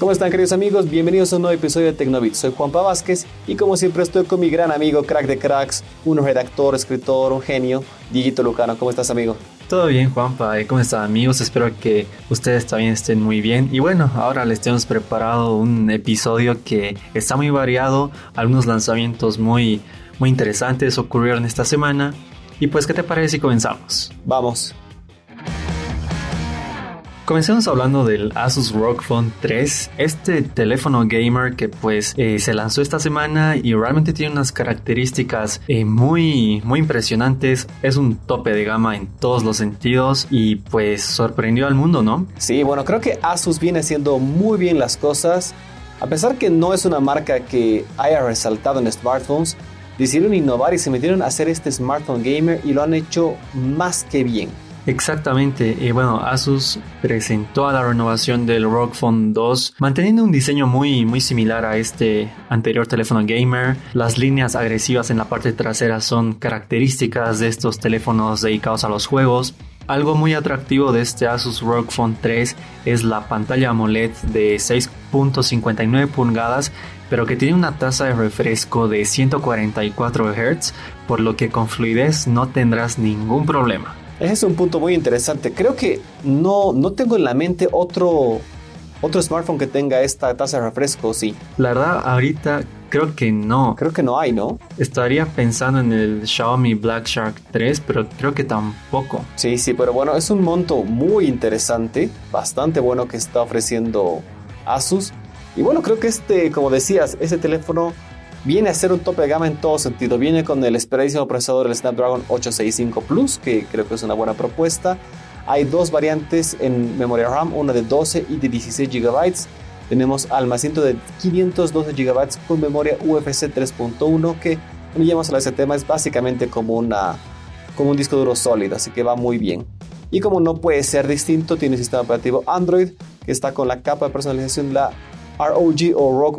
¿Cómo están queridos amigos? Bienvenidos a un nuevo episodio de Tecnobit. Soy Juanpa Vázquez y como siempre estoy con mi gran amigo, crack de cracks, un redactor, escritor, un genio, Digito Lucano. ¿Cómo estás amigo? Todo bien Juanpa, ¿cómo están amigos? Espero que ustedes también estén muy bien. Y bueno, ahora les tenemos preparado un episodio que está muy variado, algunos lanzamientos muy, muy interesantes ocurrieron esta semana. Y pues, ¿qué te parece si comenzamos? Vamos. Comencemos hablando del Asus ROG Phone 3, este teléfono gamer que pues eh, se lanzó esta semana y realmente tiene unas características eh, muy muy impresionantes, es un tope de gama en todos los sentidos y pues sorprendió al mundo, ¿no? Sí, bueno, creo que Asus viene haciendo muy bien las cosas, a pesar que no es una marca que haya resaltado en smartphones, decidieron innovar y se metieron a hacer este smartphone gamer y lo han hecho más que bien. Exactamente, y bueno, Asus presentó a la renovación del ROG Phone 2 manteniendo un diseño muy, muy similar a este anterior teléfono gamer. Las líneas agresivas en la parte trasera son características de estos teléfonos dedicados a los juegos. Algo muy atractivo de este Asus ROG Phone 3 es la pantalla AMOLED de 6.59 pulgadas, pero que tiene una tasa de refresco de 144 Hz, por lo que con fluidez no tendrás ningún problema. Ese es un punto muy interesante. Creo que no, no tengo en la mente otro, otro smartphone que tenga esta tasa de refresco, sí. La verdad, ahorita creo que no. Creo que no hay, ¿no? Estaría pensando en el Xiaomi Black Shark 3, pero creo que tampoco. Sí, sí, pero bueno, es un monto muy interesante, bastante bueno que está ofreciendo Asus. Y bueno, creo que este, como decías, ese teléfono Viene a ser un tope de gama en todo sentido. Viene con el esperadísimo procesador del Snapdragon 865 Plus, que creo que es una buena propuesta. Hay dos variantes en memoria RAM, una de 12 y de 16 GB. Tenemos almacenamiento de 512 GB con memoria UFC 3.1 que, cuando llamamos a ese tema, es básicamente como, una, como un disco duro sólido, así que va muy bien. Y como no puede ser distinto, tiene sistema operativo Android que está con la capa de personalización, la ROG o ROG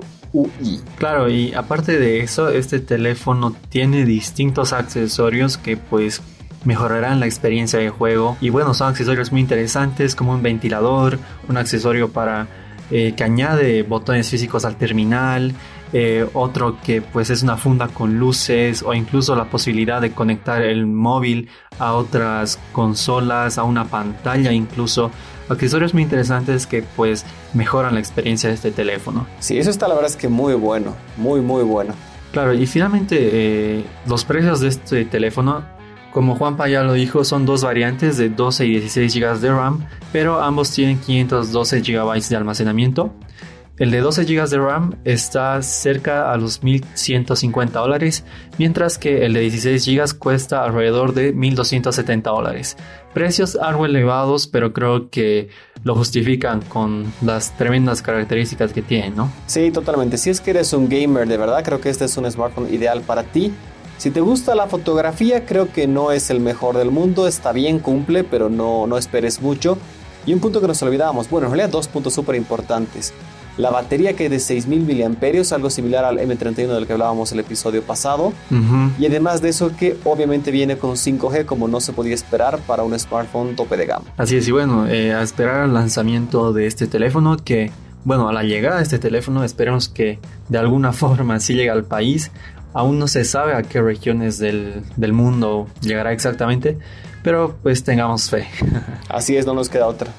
Claro, y aparte de eso, este teléfono tiene distintos accesorios que pues mejorarán la experiencia de juego. Y bueno, son accesorios muy interesantes como un ventilador, un accesorio para eh, que añade botones físicos al terminal, eh, otro que pues es una funda con luces o incluso la posibilidad de conectar el móvil a otras consolas, a una pantalla incluso. Accesorios muy interesantes que pues mejoran la experiencia de este teléfono. Sí, eso está la verdad es que muy bueno, muy muy bueno. Claro, y finalmente eh, los precios de este teléfono, como Juanpa ya lo dijo, son dos variantes de 12 y 16 GB de RAM, pero ambos tienen 512 GB de almacenamiento. El de 12 GB de RAM está cerca a los 1.150 dólares, mientras que el de 16 GB cuesta alrededor de 1.270 dólares. Precios algo elevados, pero creo que lo justifican con las tremendas características que tiene, ¿no? Sí, totalmente. Si es que eres un gamer de verdad, creo que este es un smartphone ideal para ti. Si te gusta la fotografía, creo que no es el mejor del mundo. Está bien, cumple, pero no, no esperes mucho. Y un punto que nos olvidábamos, bueno, en realidad dos puntos súper importantes. La batería que es de 6000 mAh, algo similar al M31 del que hablábamos el episodio pasado. Y además de eso que obviamente viene con 5G como no se podía esperar para un smartphone tope de gama. Así es, y bueno, eh, a esperar al lanzamiento de este teléfono que, bueno, a la llegada de este teléfono esperemos que de alguna forma sí llegue al país. Aún no se sabe a qué regiones del, del mundo llegará exactamente, pero pues tengamos fe. Así es, no nos queda otra.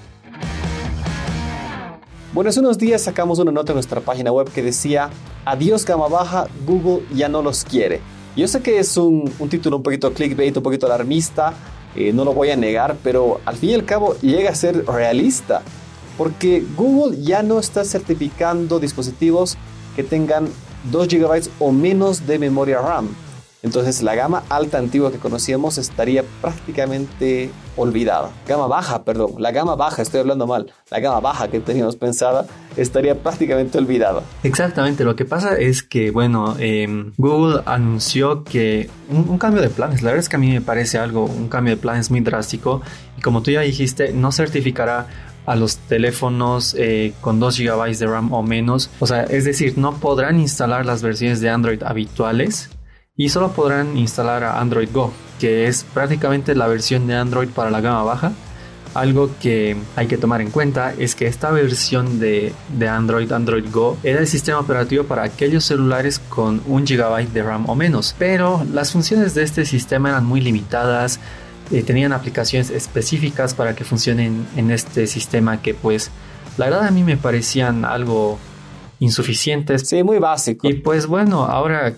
Bueno, hace unos días sacamos una nota en nuestra página web que decía, adiós gama baja, Google ya no los quiere. Yo sé que es un, título un poquito clickbait, un poquito alarmista, eh, no lo voy a negar, pero al fin y al cabo llega a ser realista, porque Google ya no está certificando dispositivos que tengan 2 GB o menos de memoria RAM. Entonces la gama alta antigua que conocíamos estaría prácticamente olvidada. Gama baja, perdón, la gama baja, estoy hablando mal, la gama baja que teníamos pensada estaría prácticamente olvidada. Exactamente, lo que pasa es que, bueno, em, Google anunció que un, cambio de planes, la verdad es que a mí me parece algo, un cambio de planes muy drástico y como tú ya dijiste, no certificará a los teléfonos eh, con 2 GB de RAM o menos. O sea, es decir, no podrán instalar las versiones de Android habituales y solo podrán instalar a Android Go, que es prácticamente la versión de Android para la gama baja, algo que hay que tomar en cuenta es que esta versión de, de, Android, Android Go, era el sistema operativo para aquellos celulares con un GB de RAM o menos. Pero las funciones de este sistema eran muy limitadas. Eh, tenían aplicaciones específicas para que funcionen en este sistema que pues la verdad a mí me parecían algo insuficientes. Sí, muy básico. Y pues bueno, ahora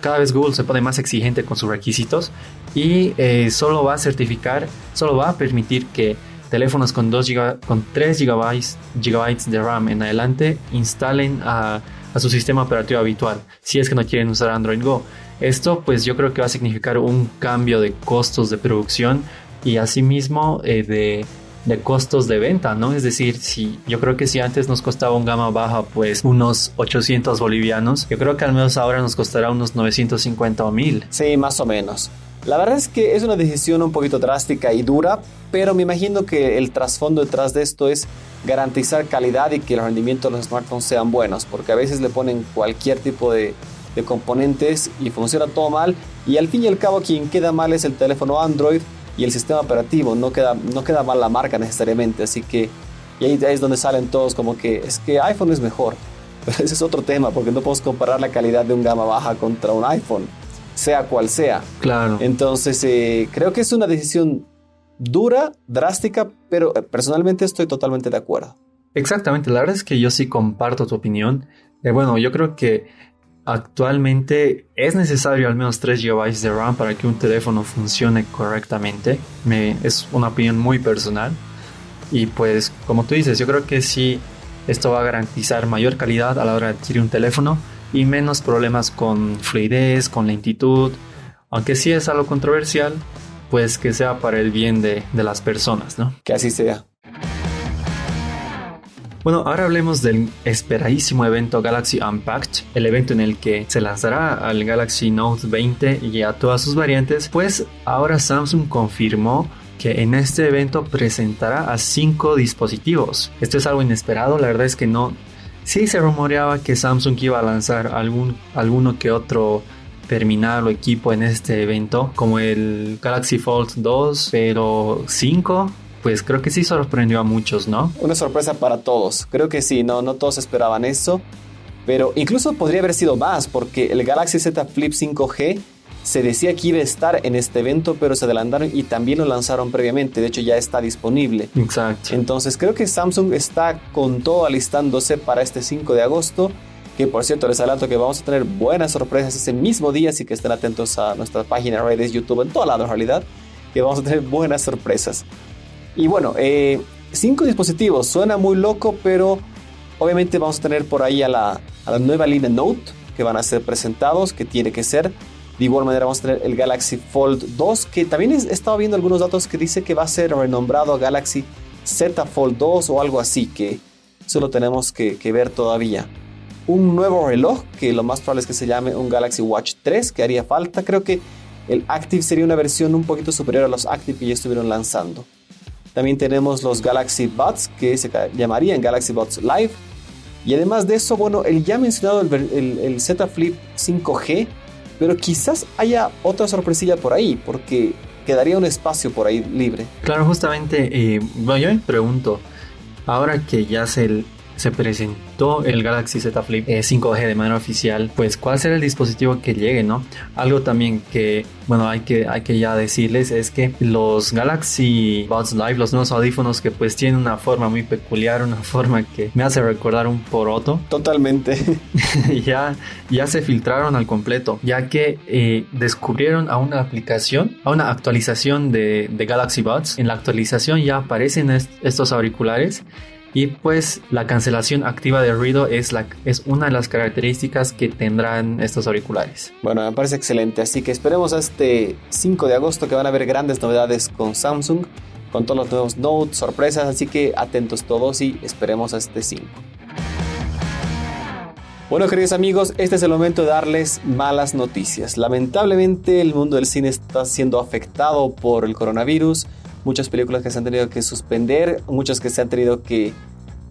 cada vez Google se pone más exigente con sus requisitos y eh, solo va a certificar, solo va a permitir que teléfonos con, 2 con 3 gigabytes, gigabytes de RAM en adelante instalen a, su sistema operativo habitual, si es que no quieren usar Android Go. Esto pues yo creo que va a significar un cambio de costos de producción y asimismo eh, de de costos de venta, ¿no? Es decir, si yo creo que si antes nos costaba un gama baja pues unos 800 bolivianos, yo creo que al menos ahora nos costará unos 950 o 1000. Sí, más o menos. La verdad es que es una decisión un poquito drástica y dura, pero me imagino que el trasfondo detrás de esto es garantizar calidad y que el rendimiento de los smartphones sean buenos, porque a veces le ponen cualquier tipo de, de componentes y funciona todo mal, y al fin y al cabo quien queda mal es el teléfono Android, y el sistema operativo, no queda, no queda mal la marca necesariamente, así que y ahí, es donde salen todos como que es que iPhone es mejor, pero ese es otro tema, porque no podemos comparar la calidad de un gama baja contra un iPhone, sea cual sea. Claro. Entonces, eh, creo que es una decisión dura, drástica, pero eh, personalmente estoy totalmente de acuerdo. Exactamente, la verdad es que yo sí comparto tu opinión. Eh, bueno, yo creo que Actualmente es necesario al menos 3 GB de RAM para que un teléfono funcione correctamente. Me, es una opinión muy personal. Y pues como tú dices, yo creo que sí, esto va a garantizar mayor calidad a la hora de adquirir un teléfono y menos problemas con fluidez, con lentitud. Aunque sí es algo controversial, pues que sea para el bien de, de las personas, ¿no? Que así sea. Bueno, ahora hablemos del esperadísimo evento Galaxy Unpacked, el evento en el que se lanzará al Galaxy Note 20 y a todas sus variantes, pues ahora Samsung confirmó que en este evento presentará a 5 dispositivos. Esto es algo inesperado, la verdad es que no... Sí se rumoreaba que Samsung iba a lanzar algún, alguno que otro terminal o equipo en este evento, como el Galaxy Fold 2, pero 5 pues creo que sí sorprendió a muchos, ¿no? Una sorpresa para todos. Creo que sí, no, no todos esperaban eso. Pero incluso podría haber sido más, porque el Galaxy Z Flip 5G se decía que iba a estar en este evento, pero se adelantaron y también lo lanzaron previamente. De hecho, ya está disponible. Exacto. Entonces, creo que Samsung está con todo alistándose para este 5 de agosto. Que por cierto, les adelanto que vamos a tener buenas sorpresas ese mismo día, así que estén atentos a nuestra página, redes, YouTube, en todo lado en realidad, que vamos a tener buenas sorpresas. Y bueno, eh, cinco dispositivos, suena muy loco, pero obviamente vamos a tener por ahí a la, nueva línea Note que van a ser presentados, que tiene que ser. De igual manera vamos a tener el Galaxy Fold 2, que también he estado viendo algunos datos que dice que va a ser renombrado Galaxy Z Fold 2 o algo así, que eso lo tenemos que, que, ver todavía. Un nuevo reloj, que lo más probable es que se llame un Galaxy Watch 3, que haría falta. Creo que el Active sería una versión un poquito superior a los Active que ya estuvieron lanzando. También tenemos los Galaxy Buds que se llamarían Galaxy Buds Live. Y además de eso, bueno, el ya mencionado el, Z Flip 5G, pero quizás haya otra sorpresilla por ahí, porque quedaría un espacio por ahí libre. Claro, justamente, eh, bueno, yo me pregunto, ahora que ya se, se presentó el Galaxy Z Flip 5G eh, de manera oficial, pues cuál será el dispositivo que llegue, ¿no? Algo también que, bueno, hay que, hay que ya decirles es que los Galaxy Buds Live, los nuevos audífonos que pues tienen una forma muy peculiar, una forma que me hace recordar un poroto. Totalmente. ya, ya se filtraron al completo, ya que eh, descubrieron a una aplicación, a una actualización de, de Galaxy Buds. En la actualización ya aparecen estos auriculares y pues la cancelación activa de ruido es, la, es una de las características que tendrán estos auriculares. Bueno, me parece excelente, así que esperemos a este 5 de agosto que van a haber grandes novedades con Samsung, con todos los nuevos Note, sorpresas, así que atentos todos y esperemos a este 5. Bueno, queridos amigos, este es el momento de darles malas noticias. Lamentablemente el mundo del cine está siendo afectado por el coronavirus muchas películas que se han tenido que suspender, muchas que se han tenido que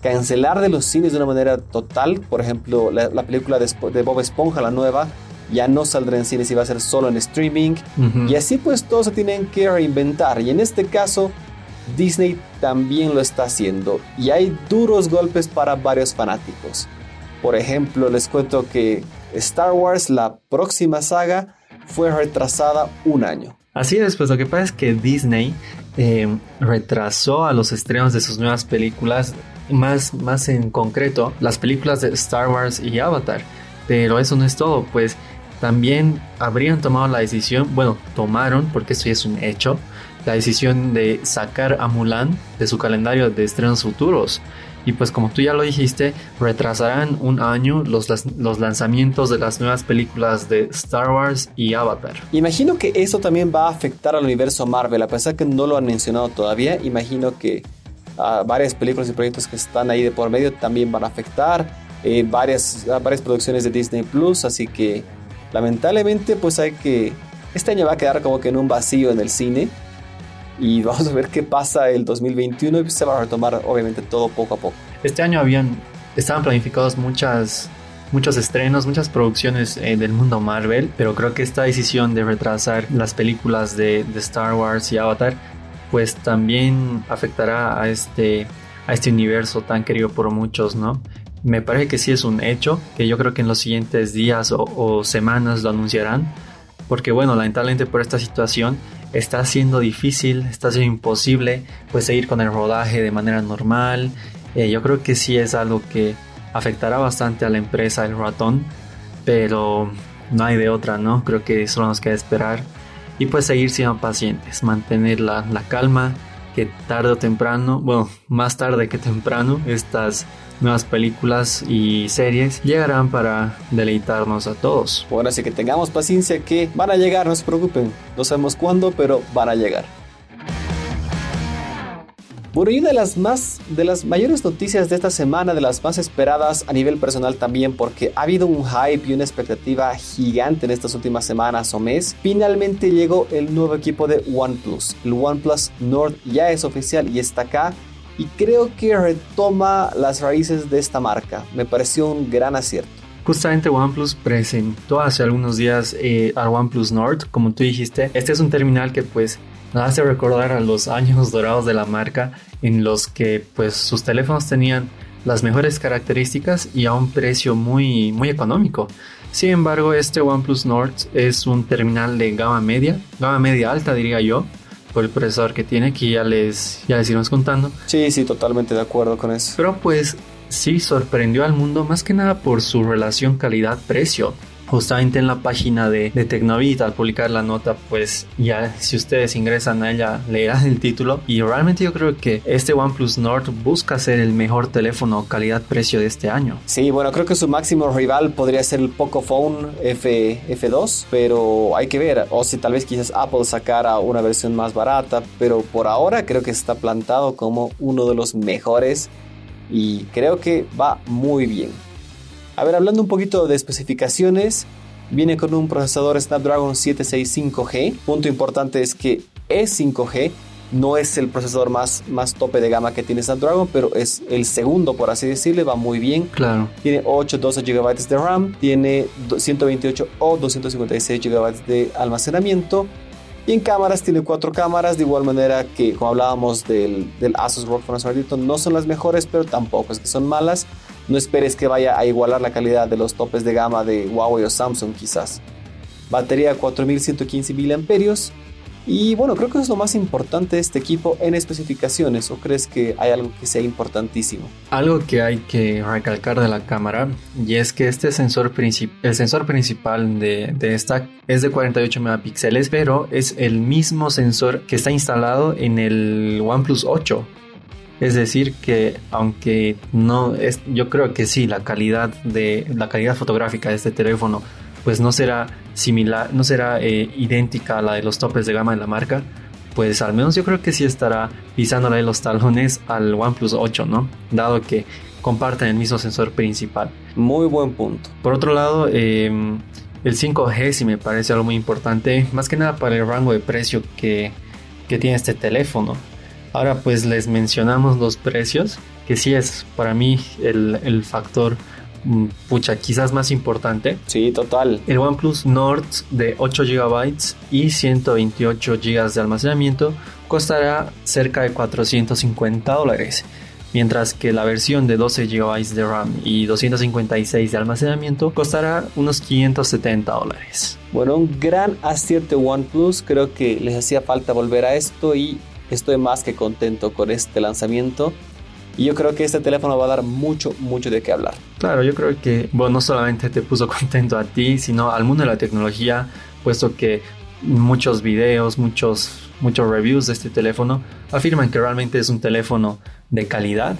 cancelar de los cines de una manera total. Por ejemplo, la, película de, Bob Esponja, la nueva, ya no saldrá en cines y va a ser solo en streaming. Y así pues todos se tienen que reinventar. Y en este caso, Disney también lo está haciendo y hay duros golpes para varios fanáticos. Por ejemplo, les cuento que Star Wars, la próxima saga, fue retrasada un año. Así es, pues lo que pasa es que Disney eh, retrasó a los estrenos de sus nuevas películas, más, más en concreto las películas de Star Wars y Avatar. Pero eso no es todo, pues también habrían tomado la decisión, bueno, tomaron, porque esto ya es un hecho, la decisión de sacar a Mulan de su calendario de estrenos futuros. Y pues como tú ya lo dijiste, retrasarán un año los, los lanzamientos de las nuevas películas de Star Wars y Avatar. Imagino que eso también va a afectar al universo Marvel, a pesar que no lo han mencionado todavía, imagino que varias películas y proyectos que están ahí de por medio también van a afectar, eh, varias, varias producciones de Disney Plus, así que lamentablemente pues hay que... Este año va a quedar como que en un vacío en el cine y vamos a ver qué pasa el 2021 y se va a retomar obviamente todo poco a poco. Este año habían, estaban planificados muchas, muchos estrenos, muchas producciones eh, del mundo Marvel, pero creo que esta decisión de retrasar las películas de, de, Star Wars y Avatar pues también afectará a este, a este universo tan querido por muchos, ¿no? Me parece que sí es un hecho, que yo creo que en los siguientes días o, o semanas lo anunciarán, porque bueno, lamentablemente por esta situación está siendo difícil, está siendo imposible pues seguir con el rodaje de manera normal. Eh, yo creo que sí es algo que afectará bastante a la empresa El Ratón, pero no hay de otra, ¿no? Creo que solo nos queda esperar y pues seguir siendo pacientes, mantener la, la calma, que tarde o temprano, bueno, más tarde que temprano, estas nuevas películas y series llegarán para deleitarnos a todos. Bueno, así que tengamos paciencia que van a llegar, no se preocupen. No sabemos cuándo, pero van a llegar. Bueno, y una de las más, de las mayores noticias de esta semana, de las más esperadas a nivel personal también, porque ha habido un hype y una expectativa gigante en estas últimas semanas o mes, finalmente llegó el nuevo equipo de OnePlus. El OnePlus Nord ya es oficial y está acá y creo que retoma las raíces de esta marca. Me pareció un gran acierto. Justamente OnePlus presentó hace algunos días eh, al OnePlus Nord, como tú dijiste. Este es un terminal que pues nos hace recordar a los años dorados de la marca en los que pues sus teléfonos tenían las mejores características y a un precio muy, muy económico. Sin embargo, este OnePlus Nord es un terminal de gama media, gama media alta diría yo, por el procesador que tiene, que ya les, ya les iremos contando. Sí, sí, totalmente de acuerdo con eso. Pero pues sí sorprendió al mundo más que nada por su relación calidad-precio justamente en la página de, de Tecnovit al publicar la nota pues ya si ustedes ingresan a ella leerán el título y realmente yo creo que este OnePlus Nord busca ser el mejor teléfono calidad-precio de este año. Sí, bueno, creo que su máximo rival podría ser el Pocophone F, F2, pero hay que ver, o si tal vez quizás Apple sacara una versión más barata, pero por ahora creo que está plantado como uno de los mejores y creo que va muy bien. A ver, hablando un poquito de especificaciones, viene con un procesador Snapdragon 765G. Punto importante es que es 5G, no es el procesador más, más tope de gama que tiene Snapdragon, pero es el segundo, por así decirlo, va muy bien. Claro. Tiene 8, 12 GB de RAM, tiene 128 o 256 GB de almacenamiento. Y en cámaras tiene cuatro cámaras, de igual manera que como hablábamos del, del Asus ROG Phone no son las mejores, pero tampoco es que son malas. No esperes que vaya a igualar la calidad de los topes de gama de Huawei o Samsung quizás. Batería 4115 mAh. Y bueno, creo que es lo más importante de este equipo en especificaciones. ¿O crees que hay algo que sea importantísimo? Algo que hay que recalcar de la cámara y es que este sensor el sensor principal de, de esta es de 48 megapíxeles, pero es el mismo sensor que está instalado en el OnePlus 8 es decir, que aunque no es, yo creo que sí, la calidad de la calidad fotográfica de este teléfono, pues no será similar, no será eh, idéntica a la de los topes de gama de la marca. Pues al menos yo creo que sí estará pisándole los talones al OnePlus 8, ¿no? Dado que comparten el mismo sensor principal. Muy buen punto. Por otro lado, em, el 5G sí me parece algo muy importante, más que nada para el rango de precio que, que tiene este teléfono. Ahora pues les mencionamos los precios, que sí es para mí el, factor mm, pucha, quizás más importante. Sí, total. El OnePlus Nord de 8 GB y 128 GB de almacenamiento costará cerca de 450 dólares mientras que la versión de 12 GB de RAM y 256 de almacenamiento costará unos 570 dólares. Bueno, un gran acierto OnePlus, creo que les hacía falta volver a esto y estoy más que contento con este lanzamiento. Y yo creo que este teléfono va a dar mucho, mucho de qué hablar. Claro, yo creo que bueno, no solamente te puso contento a ti, sino al mundo de la tecnología, puesto que muchos videos, muchos muchos reviews de este teléfono afirman que realmente es un teléfono de calidad,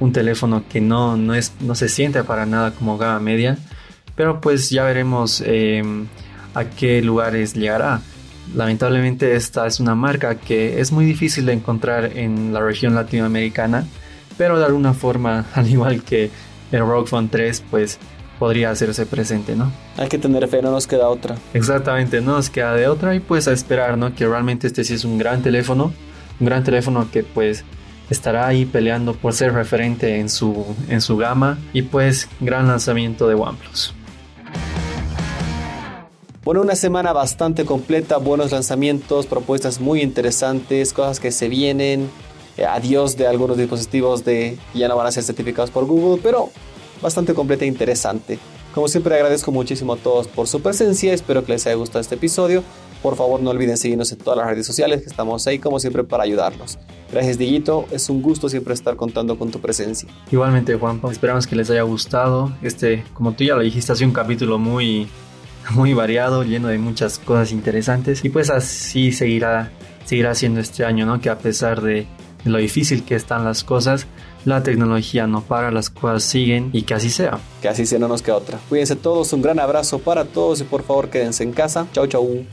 un teléfono que no, no, es, no se siente para nada como gama media, pero pues ya veremos em, a qué lugares llegará. Lamentablemente esta es una marca que es muy difícil de encontrar en la región latinoamericana, pero de alguna forma, al igual que el ROG Phone 3, pues podría hacerse presente, ¿no? Hay que tener fe, no nos queda otra. Exactamente, no nos queda de otra y pues a esperar, ¿no? Que realmente este sí es un gran teléfono, un gran teléfono que pues estará ahí peleando por ser referente en su, en su gama y pues gran lanzamiento de OnePlus. Bueno, una semana bastante completa, buenos lanzamientos, propuestas muy interesantes, cosas que se vienen, eh, adiós de algunos dispositivos de ya no van a ser certificados por Google, pero bastante completa e interesante. Como siempre agradezco muchísimo a todos por su presencia, espero que les haya gustado este episodio. Por favor no olviden seguirnos en todas las redes sociales que estamos ahí como siempre para ayudarlos. Gracias Diguito, es un gusto siempre estar contando con tu presencia. Igualmente Juanpa, esperamos que les haya gustado. Este, como tú ya lo dijiste, ha sido un capítulo muy, muy variado, lleno de muchas cosas interesantes y pues así seguirá, seguirá siendo este año, ¿no? Que a pesar de lo difícil que están las cosas, la tecnología no para, las cosas siguen y que así sea. Que así sea, no nos queda otra. Cuídense todos, un gran abrazo para todos y por favor quédense en casa. Chau, chau.